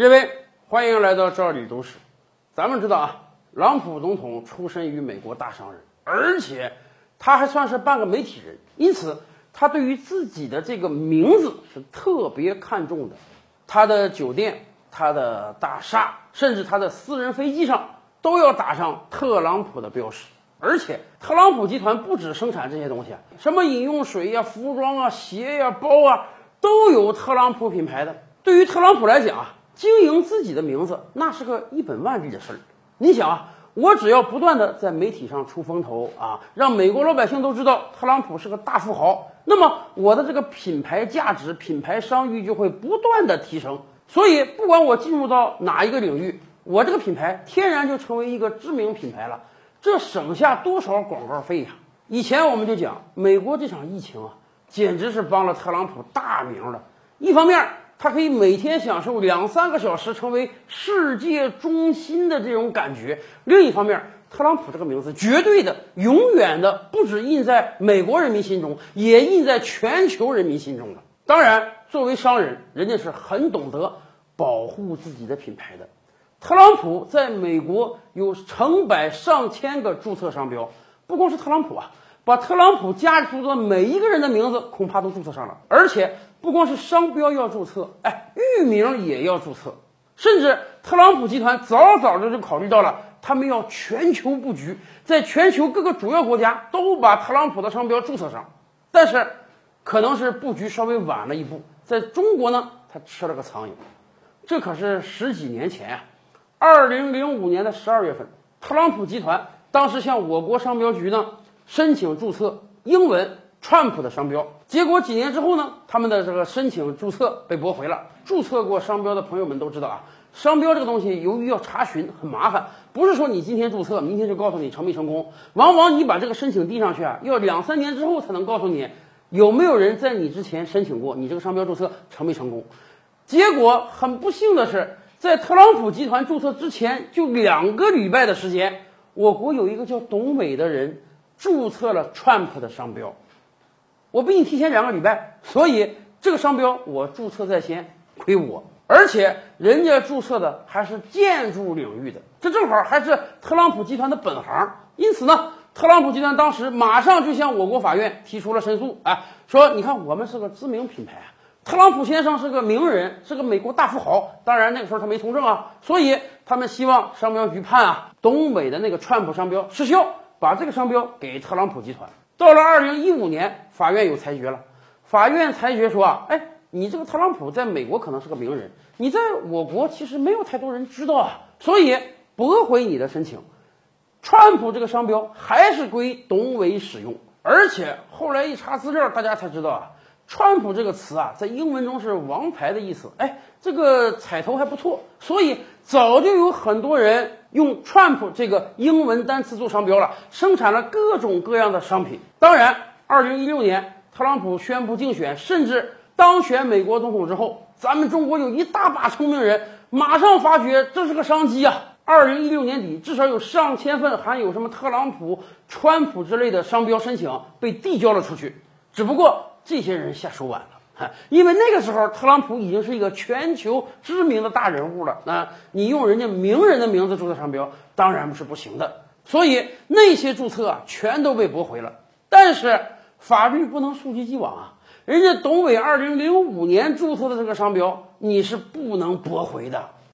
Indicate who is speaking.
Speaker 1: 列位，欢迎来到这里都市。咱们知道啊，朗普总统出身于美国大商人，而且他还算是半个媒体人，因此他对于自己的这个名字是特别看重的。他的酒店、他的大厦，甚至他的私人飞机上都要打上特朗普的标识。而且，特朗普集团不止生产这些东西啊，什么饮用水呀、服装啊、鞋呀、包啊，都有特朗普品牌的。对于特朗普来讲啊，经营自己的名字那是个一本万利的事儿。你想啊，我只要不断的在媒体上出风头啊，让美国老百姓都知道特朗普是个大富豪，那么我的这个品牌价值、品牌商誉就会不断的提升。所以，不管我进入到哪一个领域，我这个品牌天然就成为一个知名品牌了。这省下多少广告费呀！以前我们就讲，美国这场疫情啊，简直是帮了特朗普大名了。一方面，他可以每天享受两三个小时成为世界中心的这种感觉；另一方面，特朗普这个名字绝对的、永远的，不止印在美国人民心中，也印在全球人民心中了。当然，作为商人，人家是很懂得保护自己的品牌的。特朗普在美国有成百上千个注册商标，不光是特朗普啊，把特朗普家族的每一个人的名字恐怕都注册上了。而且不光是商标要注册，哎，域名也要注册。甚至特朗普集团早早的就考虑到了，他们要全球布局，在全球各个主要国家都把特朗普的商标注册上。但是，可能是布局稍微晚了一步，在中国呢，他吃了个苍蝇。这可是十几年前啊。二零零五年的十二月份，特朗普集团当时向我国商标局呢申请注册英文“川普”的商标，结果几年之后呢，他们的这个申请注册被驳回了。注册过商标的朋友们都知道啊，商标这个东西由于要查询很麻烦，不是说你今天注册，明天就告诉你成没成功，往往你把这个申请递上去啊，要两三年之后才能告诉你有没有人在你之前申请过，你这个商标注册成没成功。结果很不幸的是。在特朗普集团注册之前，就两个礼拜的时间，我国有一个叫董伟的人注册了 Trump 的商标。我比你提前两个礼拜，所以这个商标我注册在先，亏我。而且人家注册的还是建筑领域的，这正好还是特朗普集团的本行。因此呢，特朗普集团当时马上就向我国法院提出了申诉，哎，说你看我们是个知名品牌。特朗普先生是个名人，是个美国大富豪。当然那个时候他没从政啊，所以他们希望商标局判啊，东北的那个川普商标失效，把这个商标给特朗普集团。到了二零一五年，法院有裁决了。法院裁决说啊，哎，你这个特朗普在美国可能是个名人，你在我国其实没有太多人知道啊，所以驳回你的申请。川普这个商标还是归董伟使用，而且后来一查资料，大家才知道啊。川普这个词啊，在英文中是王牌的意思。哎，这个彩头还不错，所以早就有很多人用川普这个英文单词做商标了，生产了各种各样的商品。当然，二零一六年特朗普宣布竞选，甚至当选美国总统之后，咱们中国有一大把聪明人马上发觉这是个商机啊！二零一六年底，至少有上千份含有什么特朗普、川普之类的商标申请被递交了出去，只不过。这些人下手晚了，因为那个时候特朗普已经是一个全球知名的大人物了。那你用人家名人的名字注册商标，当然是不行的。所以那些注册啊，全都被驳回了。但是法律不能溯及既往啊，人家董伟二零零五年注册的这个商标，你是不能驳回的。